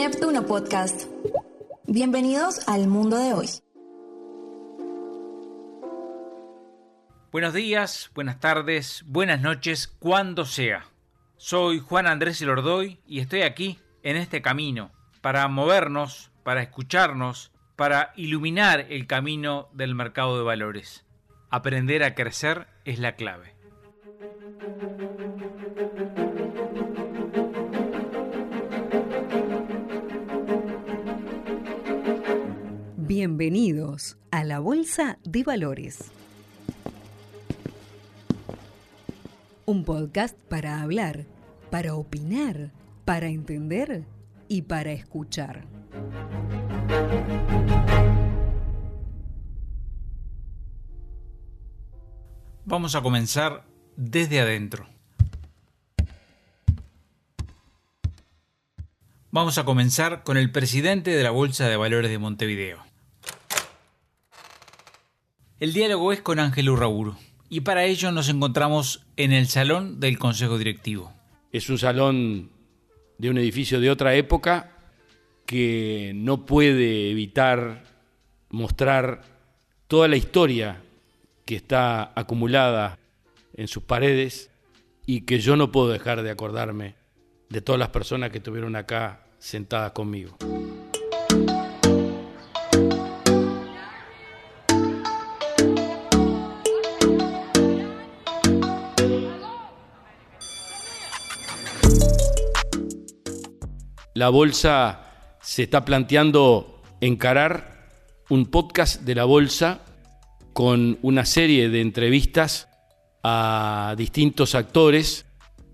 Neptuno Podcast. Bienvenidos al mundo de hoy. Buenos días, buenas tardes, buenas noches, cuando sea. Soy Juan Andrés Elordoy y estoy aquí, en este camino, para movernos, para escucharnos, para iluminar el camino del mercado de valores. Aprender a crecer es la clave. Bienvenidos a la Bolsa de Valores. Un podcast para hablar, para opinar, para entender y para escuchar. Vamos a comenzar desde adentro. Vamos a comenzar con el presidente de la Bolsa de Valores de Montevideo. El diálogo es con Ángel Urraburu y para ello nos encontramos en el salón del Consejo Directivo. Es un salón de un edificio de otra época que no puede evitar mostrar toda la historia que está acumulada en sus paredes y que yo no puedo dejar de acordarme de todas las personas que estuvieron acá sentadas conmigo. La bolsa se está planteando encarar un podcast de la bolsa con una serie de entrevistas a distintos actores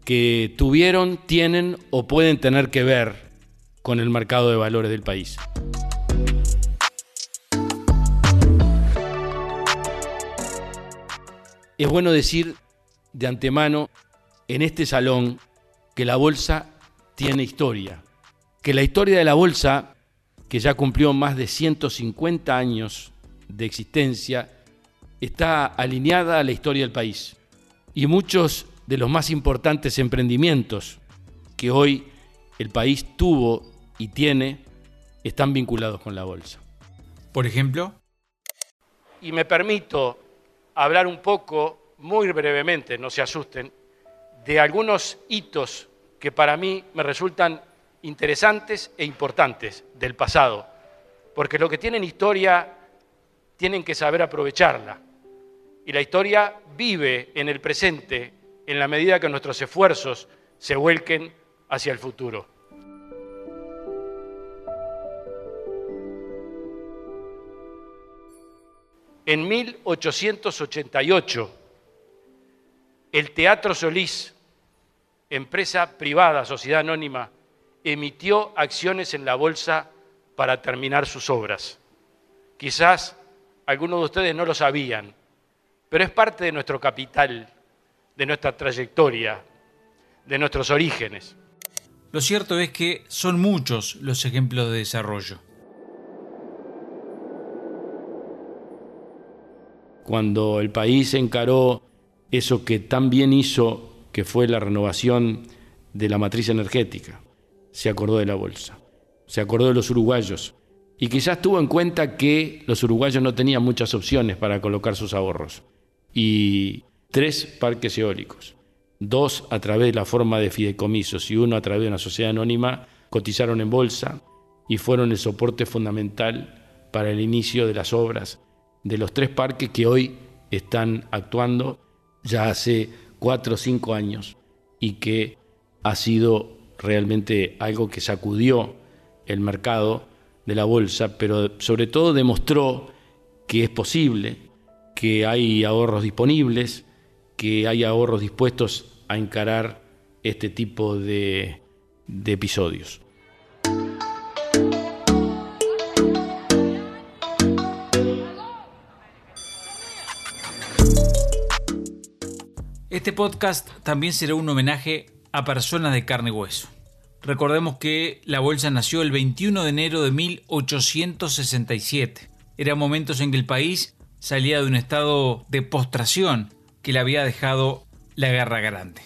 que tuvieron, tienen o pueden tener que ver con el mercado de valores del país. Es bueno decir de antemano en este salón que la bolsa tiene historia que la historia de la bolsa, que ya cumplió más de 150 años de existencia, está alineada a la historia del país. Y muchos de los más importantes emprendimientos que hoy el país tuvo y tiene están vinculados con la bolsa. Por ejemplo. Y me permito hablar un poco, muy brevemente, no se asusten, de algunos hitos que para mí me resultan interesantes e importantes del pasado, porque lo que tienen historia tienen que saber aprovecharla. Y la historia vive en el presente en la medida que nuestros esfuerzos se vuelquen hacia el futuro. En 1888, el Teatro Solís, empresa privada, sociedad anónima, emitió acciones en la bolsa para terminar sus obras. Quizás algunos de ustedes no lo sabían, pero es parte de nuestro capital, de nuestra trayectoria, de nuestros orígenes. Lo cierto es que son muchos los ejemplos de desarrollo. Cuando el país encaró eso que tan bien hizo, que fue la renovación de la matriz energética, se acordó de la bolsa, se acordó de los uruguayos y quizás tuvo en cuenta que los uruguayos no tenían muchas opciones para colocar sus ahorros. Y tres parques eólicos, dos a través de la forma de fideicomisos y uno a través de una sociedad anónima, cotizaron en bolsa y fueron el soporte fundamental para el inicio de las obras de los tres parques que hoy están actuando ya hace cuatro o cinco años y que ha sido realmente algo que sacudió el mercado de la bolsa, pero sobre todo demostró que es posible, que hay ahorros disponibles, que hay ahorros dispuestos a encarar este tipo de, episodios. Este podcast también será un homenaje a personas de carne y hueso. Recordemos que la bolsa nació el 21 de enero de 1867. Eran momentos en que el país salía de un estado de postración que le había dejado la guerra grande.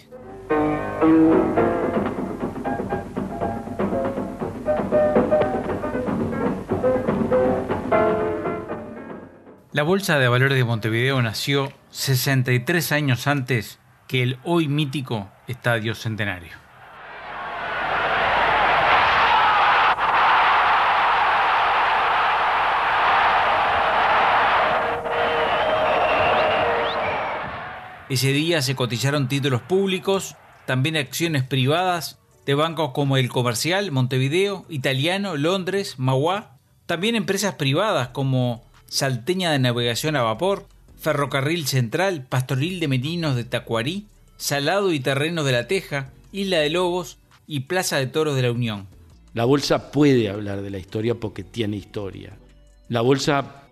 La Bolsa de Valores de Montevideo nació 63 años antes que el hoy mítico Estadio Centenario. Ese día se cotizaron títulos públicos, también acciones privadas de bancos como el Comercial, Montevideo, Italiano, Londres, Mauá, también empresas privadas como Salteña de Navegación a Vapor, Ferrocarril Central, Pastoril de Meninos de Tacuarí, Salado y Terreno de la Teja, Isla de Lobos y Plaza de Toros de la Unión. La bolsa puede hablar de la historia porque tiene historia. La bolsa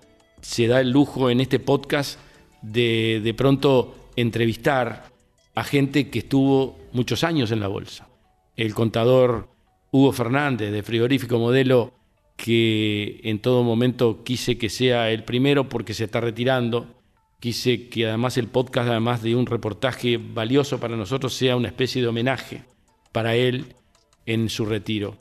se da el lujo en este podcast de de pronto entrevistar a gente que estuvo muchos años en la bolsa. El contador Hugo Fernández de Frigorífico Modelo, que en todo momento quise que sea el primero porque se está retirando. Quise que además el podcast, además de un reportaje valioso para nosotros, sea una especie de homenaje para él en su retiro.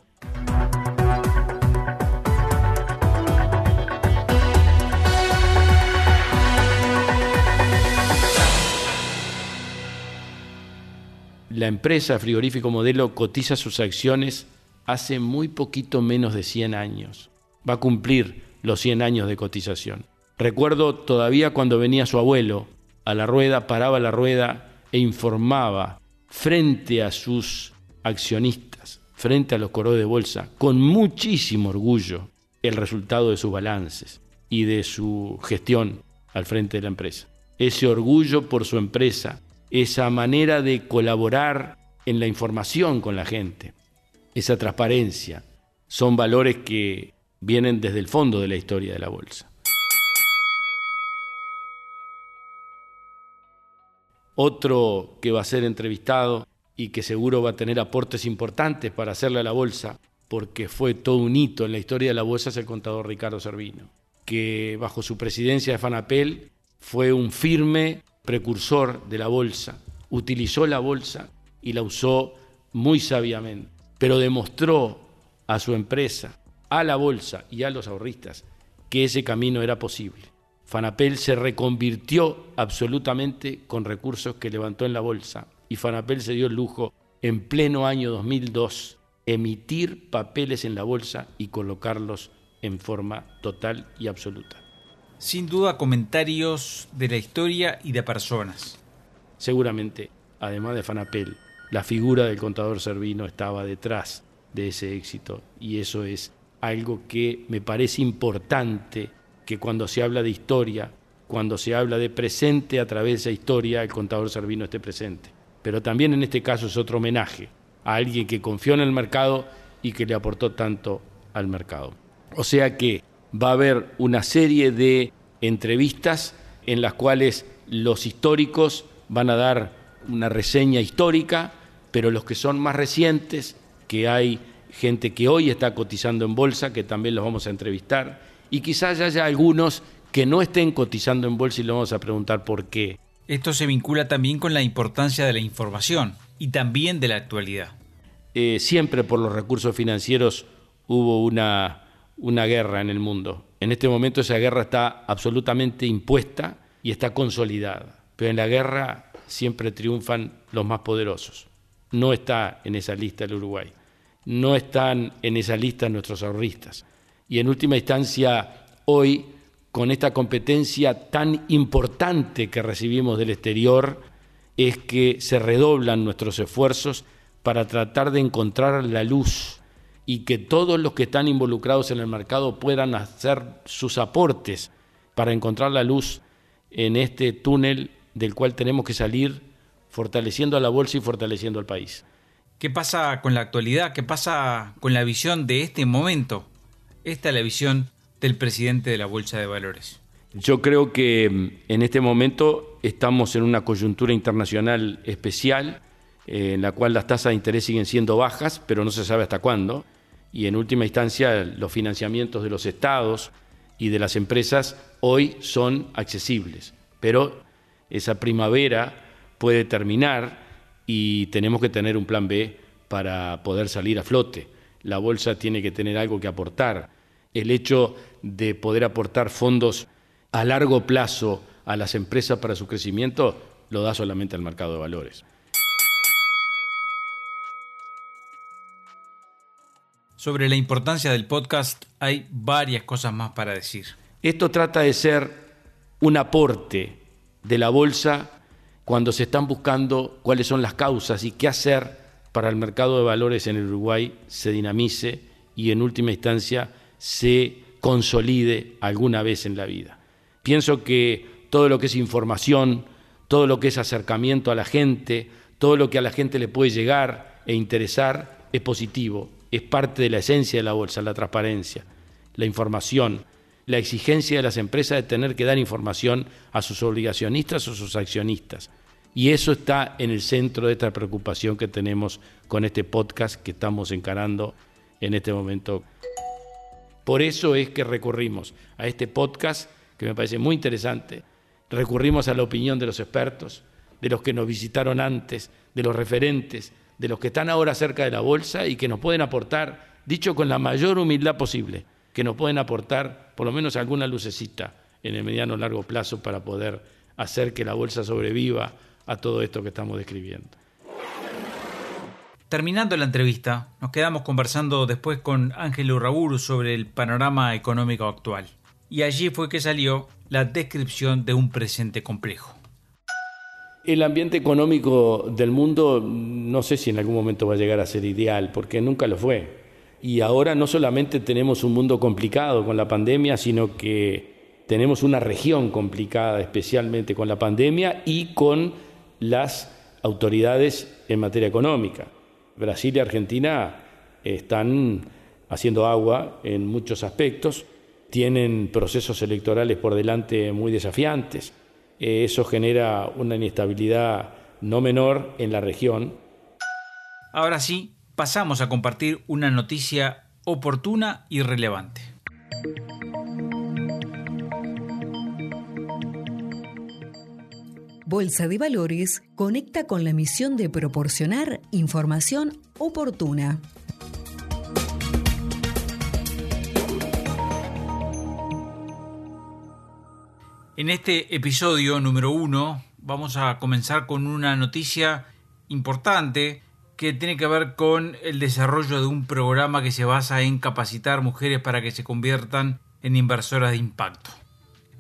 La empresa Frigorífico Modelo cotiza sus acciones hace muy poquito menos de 100 años. Va a cumplir los 100 años de cotización. Recuerdo todavía cuando venía su abuelo a la rueda, paraba la rueda e informaba frente a sus accionistas, frente a los coros de bolsa, con muchísimo orgullo el resultado de sus balances y de su gestión al frente de la empresa. Ese orgullo por su empresa, esa manera de colaborar en la información con la gente, esa transparencia, son valores que vienen desde el fondo de la historia de la bolsa. Otro que va a ser entrevistado y que seguro va a tener aportes importantes para hacerle a la bolsa, porque fue todo un hito en la historia de la bolsa, es el contador Ricardo Servino, que bajo su presidencia de Fanapel fue un firme precursor de la bolsa, utilizó la bolsa y la usó muy sabiamente, pero demostró a su empresa, a la bolsa y a los ahorristas que ese camino era posible. Fanapel se reconvirtió absolutamente con recursos que levantó en la bolsa y Fanapel se dio el lujo en pleno año 2002 emitir papeles en la bolsa y colocarlos en forma total y absoluta sin duda comentarios de la historia y de personas. Seguramente, además de Fanapel, la figura del contador Servino estaba detrás de ese éxito y eso es algo que me parece importante que cuando se habla de historia, cuando se habla de presente a través de esa historia, el contador Servino esté presente. Pero también en este caso es otro homenaje a alguien que confió en el mercado y que le aportó tanto al mercado. O sea que va a haber una serie de entrevistas en las cuales los históricos van a dar una reseña histórica, pero los que son más recientes, que hay gente que hoy está cotizando en bolsa, que también los vamos a entrevistar, y quizás haya algunos que no estén cotizando en bolsa y le vamos a preguntar por qué. Esto se vincula también con la importancia de la información y también de la actualidad. Eh, siempre por los recursos financieros hubo una una guerra en el mundo. En este momento esa guerra está absolutamente impuesta y está consolidada. Pero en la guerra siempre triunfan los más poderosos. No está en esa lista el Uruguay. No están en esa lista nuestros ahorristas. Y en última instancia, hoy, con esta competencia tan importante que recibimos del exterior, es que se redoblan nuestros esfuerzos para tratar de encontrar la luz y que todos los que están involucrados en el mercado puedan hacer sus aportes para encontrar la luz en este túnel del cual tenemos que salir fortaleciendo a la bolsa y fortaleciendo al país. ¿Qué pasa con la actualidad? ¿Qué pasa con la visión de este momento? Esta es la visión del presidente de la Bolsa de Valores. Yo creo que mm, en este momento estamos en una coyuntura internacional especial, eh, en la cual las tasas de interés siguen siendo bajas, pero no se sabe hasta cuándo y en última instancia los financiamientos de los estados y de las empresas hoy son accesibles. Pero esa primavera puede terminar y tenemos que tener un plan B para poder salir a flote. La bolsa tiene que tener algo que aportar. El hecho de poder aportar fondos a largo plazo a las empresas para su crecimiento, lo da solamente el mercado de valores. Sobre la importancia del podcast hay varias cosas más para decir. Esto trata de ser un aporte de la bolsa cuando se están buscando cuáles son las causas y qué hacer para el mercado de valores en el Uruguay se dinamice y en última instancia se consolide alguna vez en la vida. Pienso que todo lo que es información, todo lo que es acercamiento a la gente, todo lo que a la gente le puede llegar e interesar es positivo, es parte de la esencia de la bolsa, la transparencia, la información, la exigencia de las empresas de tener que dar información a sus obligacionistas o sus accionistas. Y eso está en el centro de esta preocupación que tenemos con este podcast que estamos encarando en este momento. Por eso es que recurrimos a este podcast que me parece muy interesante. Recurrimos a la opinión de los expertos, de los que nos visitaron antes, de los referentes, de los que están ahora cerca de la bolsa y que nos pueden aportar, dicho con la mayor humildad posible, que nos pueden aportar por lo menos alguna lucecita en el mediano o largo plazo para poder hacer que la bolsa sobreviva a todo esto que estamos describiendo. Terminando la entrevista, nos quedamos conversando después con Ángel Urraburu sobre el panorama económico actual. Y allí fue que salió la descripción de un presente complejo. El ambiente económico del mundo no sé si en algún momento va a llegar a ser ideal, porque nunca lo fue. Y ahora no solamente tenemos un mundo complicado con la pandemia, sino que tenemos una región complicada, especialmente con la pandemia y con las autoridades en materia económica. Brasil y Argentina están haciendo agua en muchos aspectos, tienen procesos electorales por delante muy desafiantes. Eh, eso genera una inestabilidad no menor en la región. Ahora sí, pasamos a compartir una noticia oportuna y relevante. Bolsa de Valores conecta con la misión de proporcionar información oportuna. En este episodio número uno vamos a comenzar con una noticia importante que tiene que ver con el desarrollo de un programa que se basa en capacitar mujeres para que se conviertan en inversoras de impacto.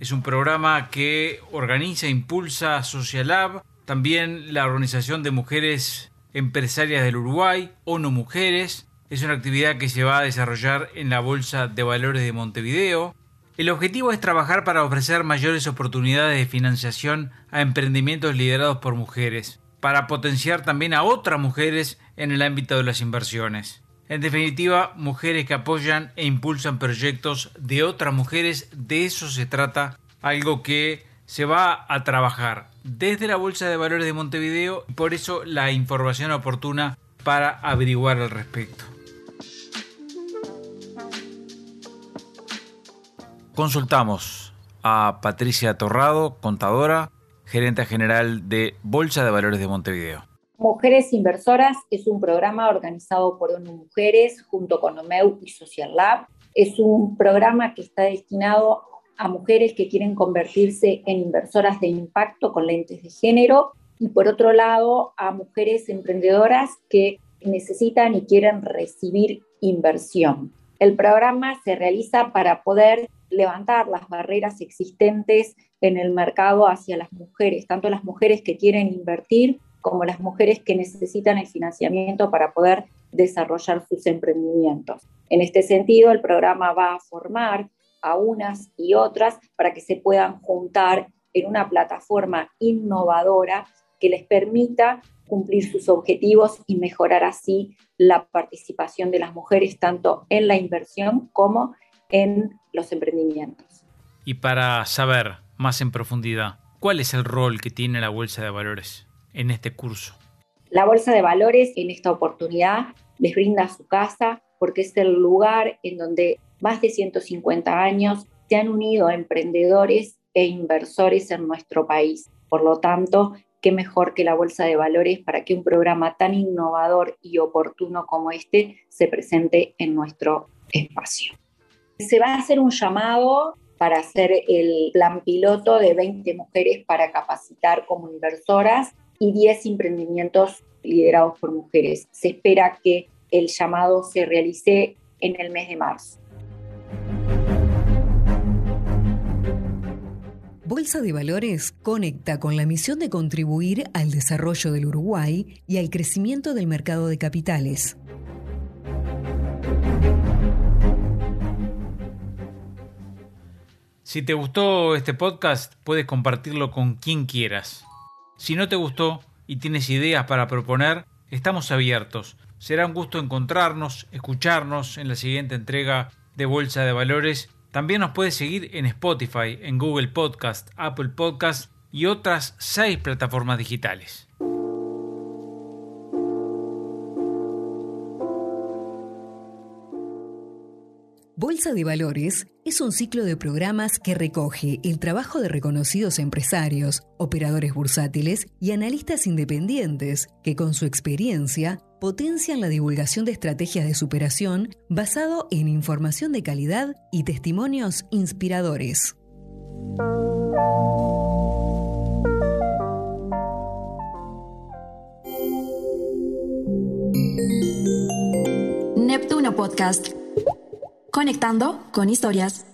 Es un programa que organiza e impulsa Socialab, también la Organización de Mujeres Empresarias del Uruguay, ONU Mujeres. Es una actividad que se va a desarrollar en la Bolsa de Valores de Montevideo. El objetivo es trabajar para ofrecer mayores oportunidades de financiación a emprendimientos liderados por mujeres, para potenciar también a otras mujeres en el ámbito de las inversiones. En definitiva, mujeres que apoyan e impulsan proyectos de otras mujeres, de eso se trata, algo que se va a trabajar desde la Bolsa de Valores de Montevideo y por eso la información oportuna para averiguar al respecto. Consultamos a Patricia Torrado, contadora, gerente general de Bolsa de Valores de Montevideo. Mujeres Inversoras es un programa organizado por ONU Mujeres junto con OMEU y Social Lab. Es un programa que está destinado a mujeres que quieren convertirse en inversoras de impacto con lentes de género y por otro lado a mujeres emprendedoras que necesitan y quieren recibir inversión. El programa se realiza para poder levantar las barreras existentes en el mercado hacia las mujeres, tanto las mujeres que quieren invertir como las mujeres que necesitan el financiamiento para poder desarrollar sus emprendimientos. En este sentido, el programa va a formar a unas y otras para que se puedan juntar en una plataforma innovadora que les permita cumplir sus objetivos y mejorar así la participación de las mujeres tanto en la inversión como en los emprendimientos. Y para saber más en profundidad, ¿cuál es el rol que tiene la Bolsa de Valores? En este curso? La Bolsa de Valores en esta oportunidad les brinda su casa porque es el lugar en donde más de 150 años se han unido emprendedores e inversores en nuestro país. Por lo tanto, qué mejor que la Bolsa de Valores para que un programa tan innovador y oportuno como este se presente en nuestro espacio. Se va a hacer un llamado para hacer el plan piloto de 20 mujeres para capacitar como inversoras y 10 emprendimientos liderados por mujeres. Se espera que el llamado se realice en el mes de marzo. Bolsa de Valores conecta con la misión de contribuir al desarrollo del Uruguay y al crecimiento del mercado de capitales. Si te gustó este podcast, puedes compartirlo con quien quieras. Si no te gustó y tienes ideas para proponer, estamos abiertos. Será un gusto encontrarnos, escucharnos en la siguiente entrega de Bolsa de Valores. También nos puedes seguir en Spotify, en Google Podcast, Apple Podcast y otras seis plataformas digitales. Bolsa de Valores es un ciclo de programas que recoge el trabajo de reconocidos empresarios, operadores bursátiles y analistas independientes que con su experiencia potencian la divulgación de estrategias de superación basado en información de calidad y testimonios inspiradores. Neptuno Podcast Conectando con historias.